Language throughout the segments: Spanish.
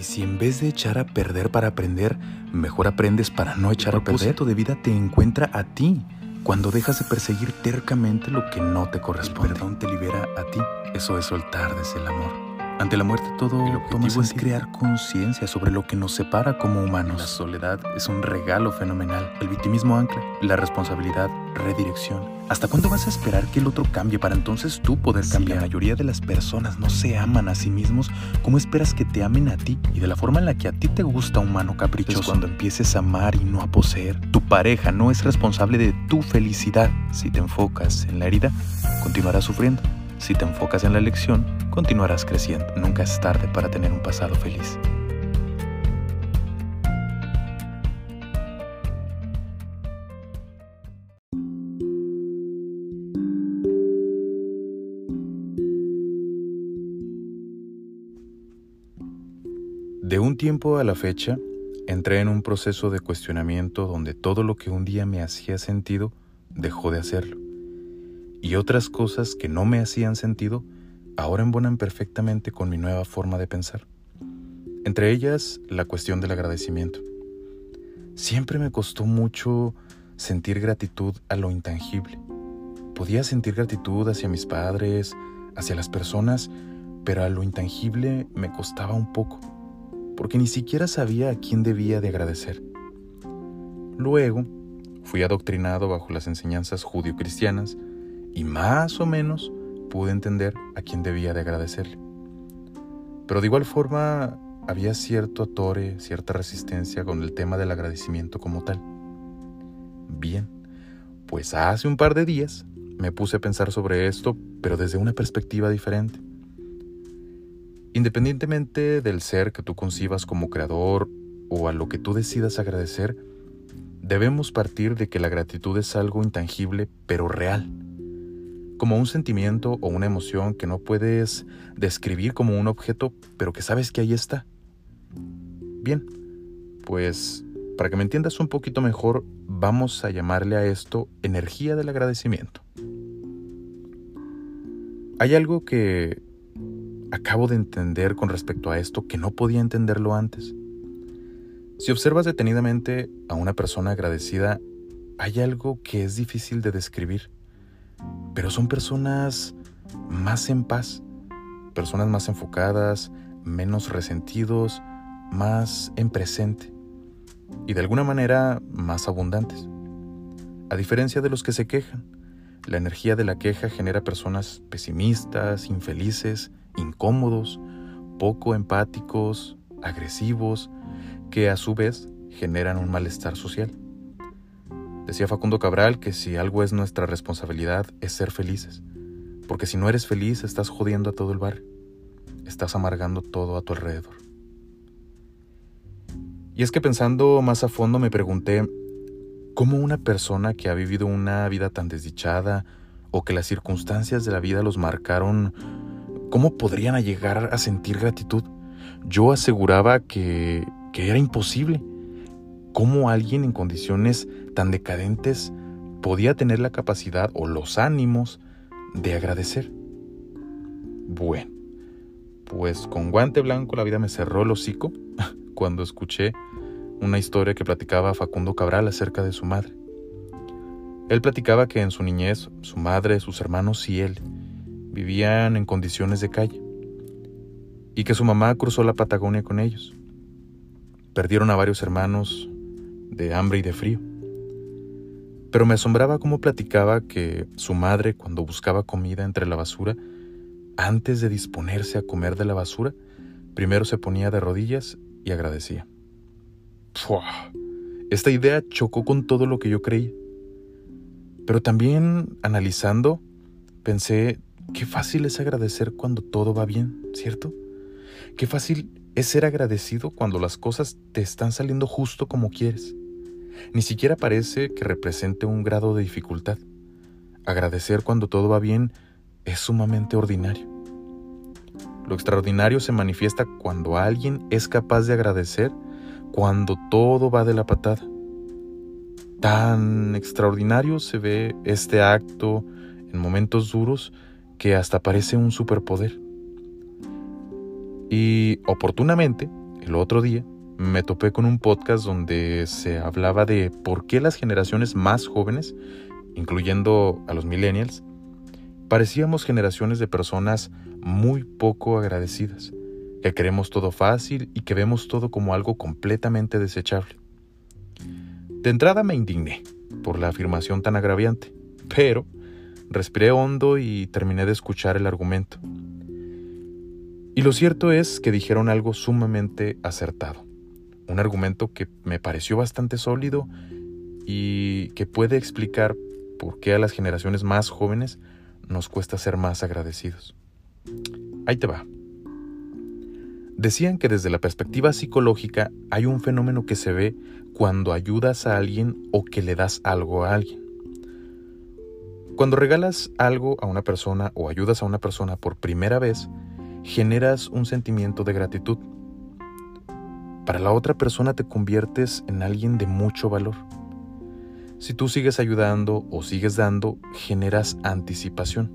Y si en vez de echar a perder para aprender, mejor aprendes para no echar a perder, tu de vida te encuentra a ti. Cuando dejas de perseguir tercamente lo que no te corresponde. El perdón te libera a ti. Eso es soltar desde el amor. Ante la muerte todo el objetivo es crear conciencia sobre lo que nos separa como humanos. La soledad es un regalo fenomenal. El victimismo ancla, la responsabilidad redirección. ¿Hasta cuándo vas a esperar que el otro cambie para entonces tú poder cambiar? Si la mayoría de las personas no se aman a sí mismos, ¿cómo esperas que te amen a ti? Y de la forma en la que a ti te gusta un mano caprichoso. cuando empieces a amar y no a poseer, tu pareja no es responsable de tu felicidad. Si te enfocas en la herida, continuarás sufriendo. Si te enfocas en la lección, continuarás creciendo. Nunca es tarde para tener un pasado feliz. De un tiempo a la fecha, entré en un proceso de cuestionamiento donde todo lo que un día me hacía sentido dejó de hacerlo y otras cosas que no me hacían sentido ahora embonan perfectamente con mi nueva forma de pensar. Entre ellas, la cuestión del agradecimiento. Siempre me costó mucho sentir gratitud a lo intangible. Podía sentir gratitud hacia mis padres, hacia las personas, pero a lo intangible me costaba un poco, porque ni siquiera sabía a quién debía de agradecer. Luego, fui adoctrinado bajo las enseñanzas judio-cristianas y más o menos pude entender a quién debía de agradecerle. Pero de igual forma había cierto atore, cierta resistencia con el tema del agradecimiento como tal. Bien, pues hace un par de días me puse a pensar sobre esto, pero desde una perspectiva diferente. Independientemente del ser que tú concibas como creador o a lo que tú decidas agradecer, debemos partir de que la gratitud es algo intangible pero real como un sentimiento o una emoción que no puedes describir como un objeto, pero que sabes que ahí está. Bien, pues para que me entiendas un poquito mejor, vamos a llamarle a esto energía del agradecimiento. Hay algo que acabo de entender con respecto a esto que no podía entenderlo antes. Si observas detenidamente a una persona agradecida, hay algo que es difícil de describir pero son personas más en paz, personas más enfocadas, menos resentidos, más en presente y de alguna manera más abundantes. A diferencia de los que se quejan, la energía de la queja genera personas pesimistas, infelices, incómodos, poco empáticos, agresivos, que a su vez generan un malestar social. Decía Facundo Cabral que si algo es nuestra responsabilidad es ser felices, porque si no eres feliz estás jodiendo a todo el barrio, estás amargando todo a tu alrededor. Y es que pensando más a fondo me pregunté, ¿cómo una persona que ha vivido una vida tan desdichada o que las circunstancias de la vida los marcaron, cómo podrían llegar a sentir gratitud? Yo aseguraba que, que era imposible cómo alguien en condiciones tan decadentes podía tener la capacidad o los ánimos de agradecer. Bueno, pues con guante blanco la vida me cerró el hocico cuando escuché una historia que platicaba Facundo Cabral acerca de su madre. Él platicaba que en su niñez su madre, sus hermanos y él vivían en condiciones de calle y que su mamá cruzó la Patagonia con ellos. Perdieron a varios hermanos de hambre y de frío. Pero me asombraba cómo platicaba que su madre, cuando buscaba comida entre la basura, antes de disponerse a comer de la basura, primero se ponía de rodillas y agradecía. Esta idea chocó con todo lo que yo creía. Pero también, analizando, pensé, qué fácil es agradecer cuando todo va bien, ¿cierto? Qué fácil es ser agradecido cuando las cosas te están saliendo justo como quieres. Ni siquiera parece que represente un grado de dificultad. Agradecer cuando todo va bien es sumamente ordinario. Lo extraordinario se manifiesta cuando alguien es capaz de agradecer cuando todo va de la patada. Tan extraordinario se ve este acto en momentos duros que hasta parece un superpoder. Y oportunamente, el otro día me topé con un podcast donde se hablaba de por qué las generaciones más jóvenes, incluyendo a los millennials, parecíamos generaciones de personas muy poco agradecidas, que queremos todo fácil y que vemos todo como algo completamente desechable. De entrada me indigné por la afirmación tan agraviante, pero respiré hondo y terminé de escuchar el argumento. Y lo cierto es que dijeron algo sumamente acertado un argumento que me pareció bastante sólido y que puede explicar por qué a las generaciones más jóvenes nos cuesta ser más agradecidos. Ahí te va. Decían que desde la perspectiva psicológica hay un fenómeno que se ve cuando ayudas a alguien o que le das algo a alguien. Cuando regalas algo a una persona o ayudas a una persona por primera vez, generas un sentimiento de gratitud para la otra persona te conviertes en alguien de mucho valor. Si tú sigues ayudando o sigues dando, generas anticipación,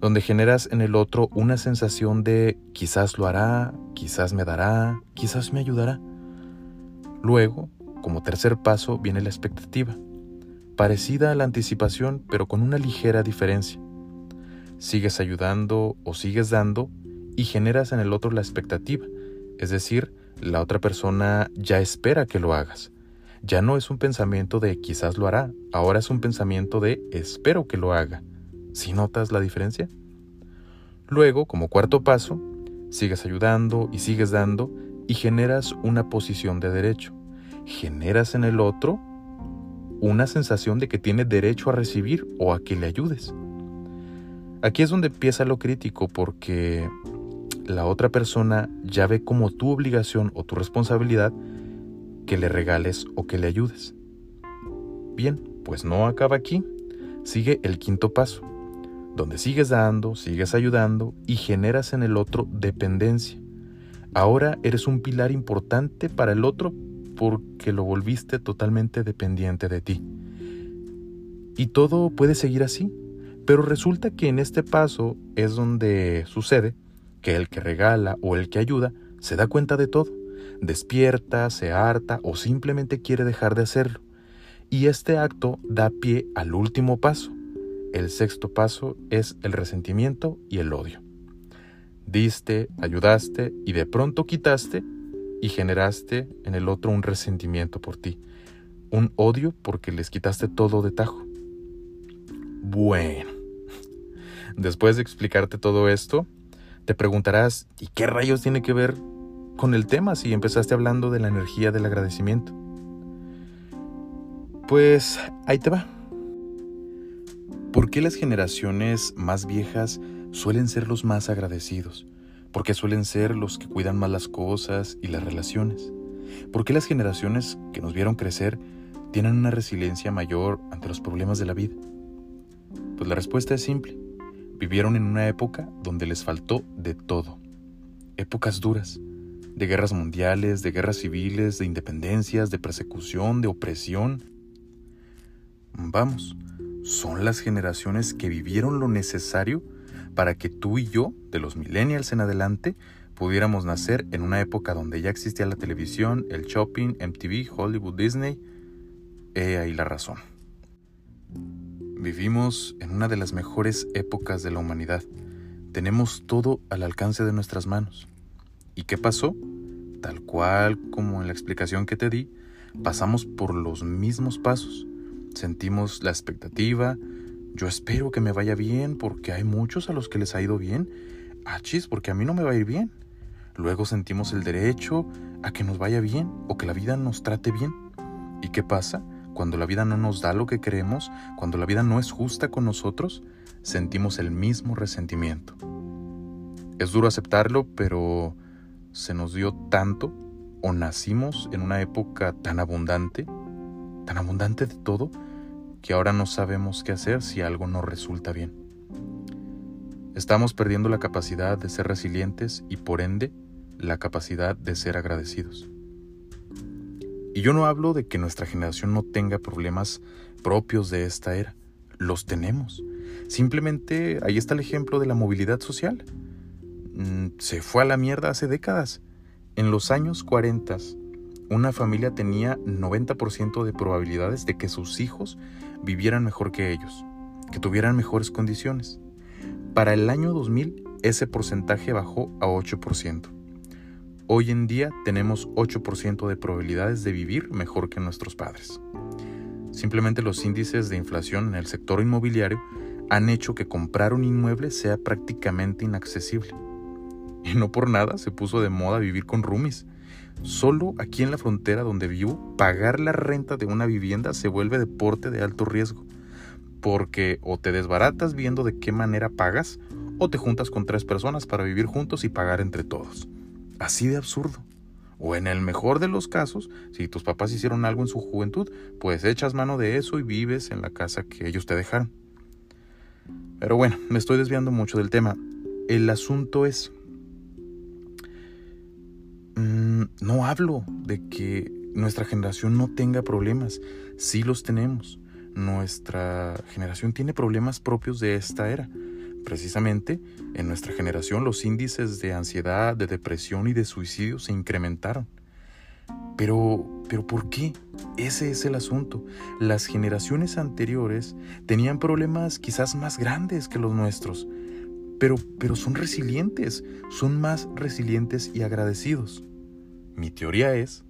donde generas en el otro una sensación de quizás lo hará, quizás me dará, quizás me ayudará. Luego, como tercer paso, viene la expectativa, parecida a la anticipación, pero con una ligera diferencia. Sigues ayudando o sigues dando y generas en el otro la expectativa, es decir, la otra persona ya espera que lo hagas. Ya no es un pensamiento de quizás lo hará, ahora es un pensamiento de espero que lo haga. ¿Sí notas la diferencia? Luego, como cuarto paso, sigues ayudando y sigues dando y generas una posición de derecho. Generas en el otro una sensación de que tiene derecho a recibir o a que le ayudes. Aquí es donde empieza lo crítico porque la otra persona ya ve como tu obligación o tu responsabilidad que le regales o que le ayudes. Bien, pues no acaba aquí. Sigue el quinto paso, donde sigues dando, sigues ayudando y generas en el otro dependencia. Ahora eres un pilar importante para el otro porque lo volviste totalmente dependiente de ti. Y todo puede seguir así, pero resulta que en este paso es donde sucede que el que regala o el que ayuda se da cuenta de todo, despierta, se harta o simplemente quiere dejar de hacerlo. Y este acto da pie al último paso. El sexto paso es el resentimiento y el odio. Diste, ayudaste y de pronto quitaste y generaste en el otro un resentimiento por ti, un odio porque les quitaste todo de tajo. Bueno, después de explicarte todo esto, te preguntarás, ¿y qué rayos tiene que ver con el tema si empezaste hablando de la energía del agradecimiento? Pues ahí te va. ¿Por qué las generaciones más viejas suelen ser los más agradecidos? ¿Por qué suelen ser los que cuidan más las cosas y las relaciones? ¿Por qué las generaciones que nos vieron crecer tienen una resiliencia mayor ante los problemas de la vida? Pues la respuesta es simple. Vivieron en una época donde les faltó de todo. Épocas duras, de guerras mundiales, de guerras civiles, de independencias, de persecución, de opresión. Vamos, son las generaciones que vivieron lo necesario para que tú y yo, de los millennials en adelante, pudiéramos nacer en una época donde ya existía la televisión, el shopping, MTV, Hollywood, Disney. He ahí la razón. Vivimos en una de las mejores épocas de la humanidad. Tenemos todo al alcance de nuestras manos. ¿Y qué pasó? Tal cual como en la explicación que te di, pasamos por los mismos pasos. Sentimos la expectativa. Yo espero que me vaya bien porque hay muchos a los que les ha ido bien. Achis, porque a mí no me va a ir bien. Luego sentimos el derecho a que nos vaya bien o que la vida nos trate bien. ¿Y qué pasa? Cuando la vida no nos da lo que queremos, cuando la vida no es justa con nosotros, sentimos el mismo resentimiento. Es duro aceptarlo, pero se nos dio tanto o nacimos en una época tan abundante, tan abundante de todo, que ahora no sabemos qué hacer si algo no resulta bien. Estamos perdiendo la capacidad de ser resilientes y por ende la capacidad de ser agradecidos. Y yo no hablo de que nuestra generación no tenga problemas propios de esta era. Los tenemos. Simplemente ahí está el ejemplo de la movilidad social. Mm, se fue a la mierda hace décadas. En los años 40, una familia tenía 90% de probabilidades de que sus hijos vivieran mejor que ellos, que tuvieran mejores condiciones. Para el año 2000, ese porcentaje bajó a 8%. Hoy en día tenemos 8% de probabilidades de vivir mejor que nuestros padres. Simplemente los índices de inflación en el sector inmobiliario han hecho que comprar un inmueble sea prácticamente inaccesible. Y no por nada se puso de moda vivir con roomies. Solo aquí en la frontera donde vivo, pagar la renta de una vivienda se vuelve deporte de alto riesgo. Porque o te desbaratas viendo de qué manera pagas, o te juntas con tres personas para vivir juntos y pagar entre todos. Así de absurdo. O en el mejor de los casos, si tus papás hicieron algo en su juventud, pues echas mano de eso y vives en la casa que ellos te dejaron. Pero bueno, me estoy desviando mucho del tema. El asunto es... Mm, no hablo de que nuestra generación no tenga problemas. Sí los tenemos. Nuestra generación tiene problemas propios de esta era. Precisamente, en nuestra generación los índices de ansiedad, de depresión y de suicidio se incrementaron. Pero, pero ¿por qué? Ese es el asunto. Las generaciones anteriores tenían problemas quizás más grandes que los nuestros, pero, pero son resilientes, son más resilientes y agradecidos. Mi teoría es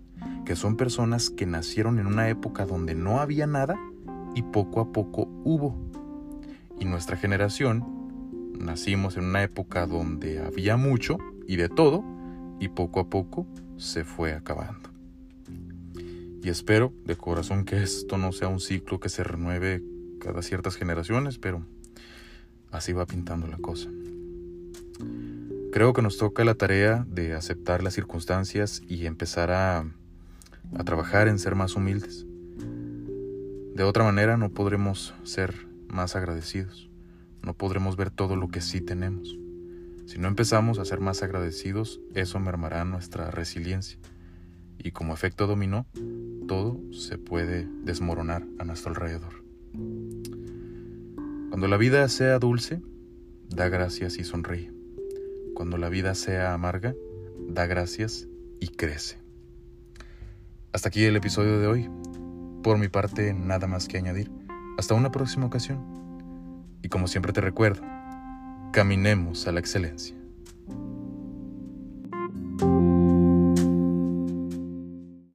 que son personas que nacieron en una época donde no había nada y poco a poco hubo. Y nuestra generación nacimos en una época donde había mucho y de todo y poco a poco se fue acabando. Y espero de corazón que esto no sea un ciclo que se renueve cada ciertas generaciones, pero así va pintando la cosa. Creo que nos toca la tarea de aceptar las circunstancias y empezar a, a trabajar en ser más humildes. De otra manera no podremos ser más agradecidos no podremos ver todo lo que sí tenemos. Si no empezamos a ser más agradecidos, eso mermará nuestra resiliencia. Y como efecto dominó, todo se puede desmoronar a nuestro alrededor. Cuando la vida sea dulce, da gracias y sonríe. Cuando la vida sea amarga, da gracias y crece. Hasta aquí el episodio de hoy. Por mi parte, nada más que añadir. Hasta una próxima ocasión. Y como siempre te recuerdo, caminemos a la excelencia.